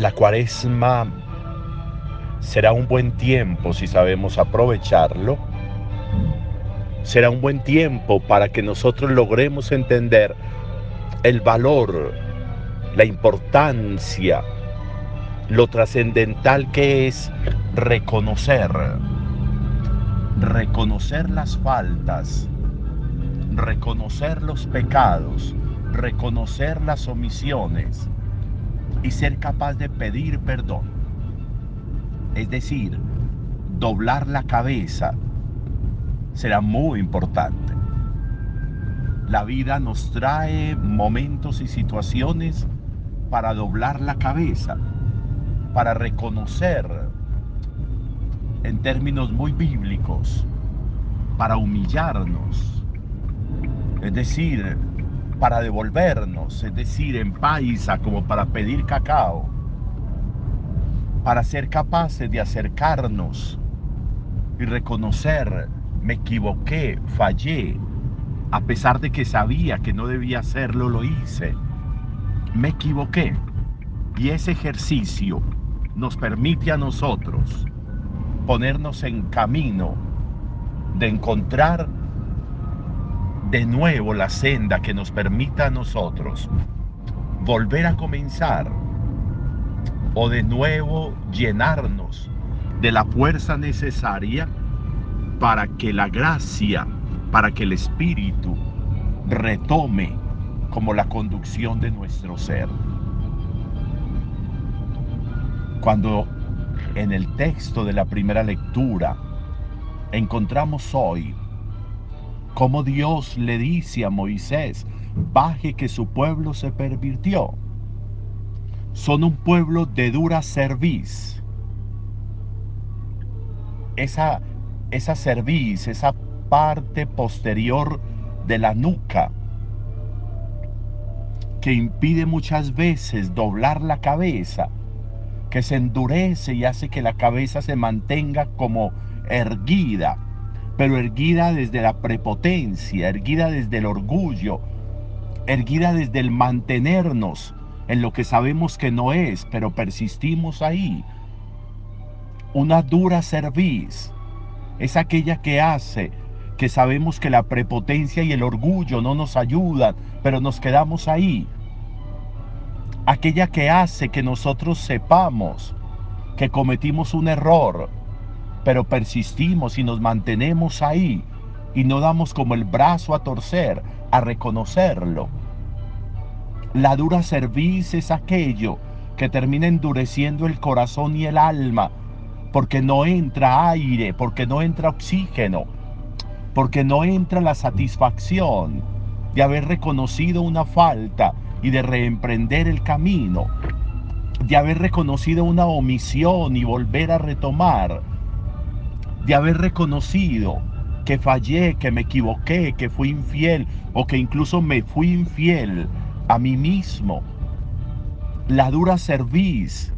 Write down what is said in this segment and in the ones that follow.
La cuaresma será un buen tiempo si sabemos aprovecharlo. Será un buen tiempo para que nosotros logremos entender el valor, la importancia, lo trascendental que es reconocer, reconocer las faltas, reconocer los pecados, reconocer las omisiones y ser capaz de pedir perdón. Es decir, doblar la cabeza será muy importante. La vida nos trae momentos y situaciones para doblar la cabeza, para reconocer en términos muy bíblicos, para humillarnos, es decir, para devolvernos, es decir, en paisa como para pedir cacao, para ser capaces de acercarnos y reconocer, me equivoqué, fallé, a pesar de que sabía que no debía hacerlo, lo hice. Me equivoqué. Y ese ejercicio nos permite a nosotros ponernos en camino de encontrar de nuevo la senda que nos permita a nosotros volver a comenzar o de nuevo llenarnos de la fuerza necesaria para que la gracia para que el Espíritu retome como la conducción de nuestro ser. Cuando en el texto de la primera lectura encontramos hoy cómo Dios le dice a Moisés, baje que su pueblo se pervirtió. Son un pueblo de dura cerviz. Esa, esa cerviz, esa parte posterior de la nuca que impide muchas veces doblar la cabeza, que se endurece y hace que la cabeza se mantenga como erguida, pero erguida desde la prepotencia, erguida desde el orgullo, erguida desde el mantenernos en lo que sabemos que no es, pero persistimos ahí. Una dura cerviz es aquella que hace que sabemos que la prepotencia y el orgullo no nos ayudan, pero nos quedamos ahí. Aquella que hace que nosotros sepamos que cometimos un error, pero persistimos y nos mantenemos ahí y no damos como el brazo a torcer, a reconocerlo. La dura cerviz es aquello que termina endureciendo el corazón y el alma, porque no entra aire, porque no entra oxígeno, porque no entra la satisfacción de haber reconocido una falta y de reemprender el camino, de haber reconocido una omisión y volver a retomar, de haber reconocido que fallé, que me equivoqué, que fui infiel o que incluso me fui infiel a mí mismo. La dura cerviz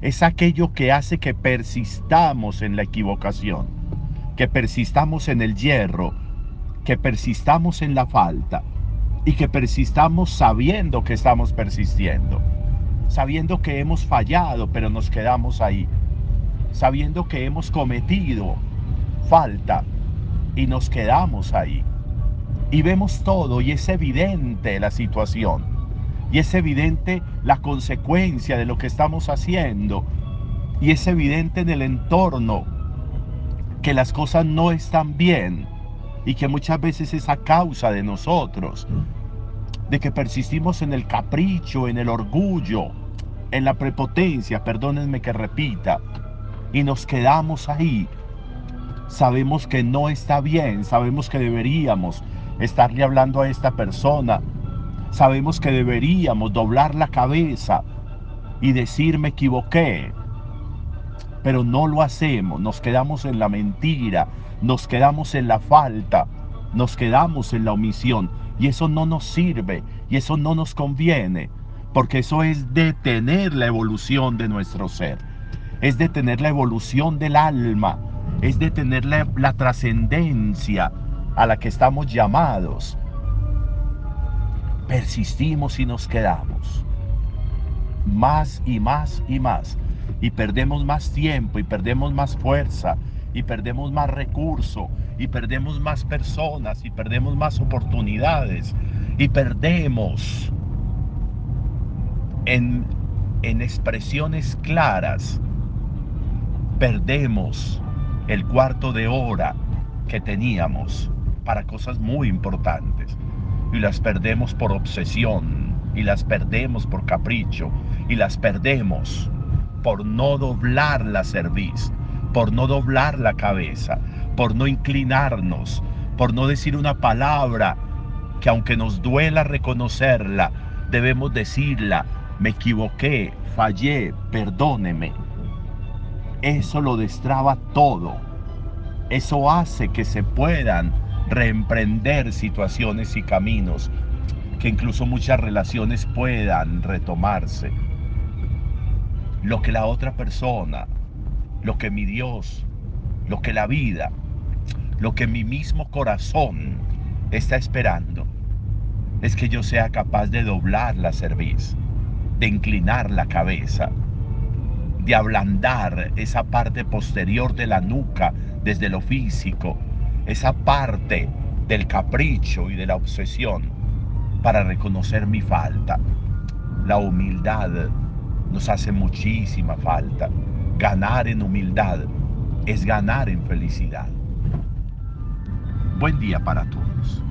es aquello que hace que persistamos en la equivocación que persistamos en el hierro, que persistamos en la falta y que persistamos sabiendo que estamos persistiendo, sabiendo que hemos fallado pero nos quedamos ahí, sabiendo que hemos cometido falta y nos quedamos ahí. Y vemos todo y es evidente la situación y es evidente la consecuencia de lo que estamos haciendo y es evidente en el entorno que las cosas no están bien y que muchas veces es a causa de nosotros, de que persistimos en el capricho, en el orgullo, en la prepotencia, perdónenme que repita, y nos quedamos ahí. Sabemos que no está bien, sabemos que deberíamos estarle hablando a esta persona, sabemos que deberíamos doblar la cabeza y decir me equivoqué, pero no lo hacemos, nos quedamos en la mentira, nos quedamos en la falta, nos quedamos en la omisión y eso no nos sirve y eso no nos conviene, porque eso es detener la evolución de nuestro ser, es detener la evolución del alma, es detener la, la trascendencia a la que estamos llamados. Persistimos y nos quedamos. más y más y más. Y perdemos más tiempo y perdemos más fuerza y perdemos más recurso y perdemos más personas y perdemos más oportunidades y perdemos en, en expresiones claras, perdemos el cuarto de hora que teníamos para cosas muy importantes y las perdemos por obsesión y las perdemos por capricho y las perdemos por no doblar la cerviz, por no doblar la cabeza, por no inclinarnos, por no decir una palabra que aunque nos duela reconocerla, debemos decirla, me equivoqué, fallé, perdóneme. Eso lo destraba todo. Eso hace que se puedan reemprender situaciones y caminos, que incluso muchas relaciones puedan retomarse. Lo que la otra persona, lo que mi Dios, lo que la vida, lo que mi mismo corazón está esperando, es que yo sea capaz de doblar la cerviz, de inclinar la cabeza, de ablandar esa parte posterior de la nuca desde lo físico, esa parte del capricho y de la obsesión para reconocer mi falta. La humildad nos hace muchísima falta. Ganar en humildad es ganar en felicidad. Buen día para todos.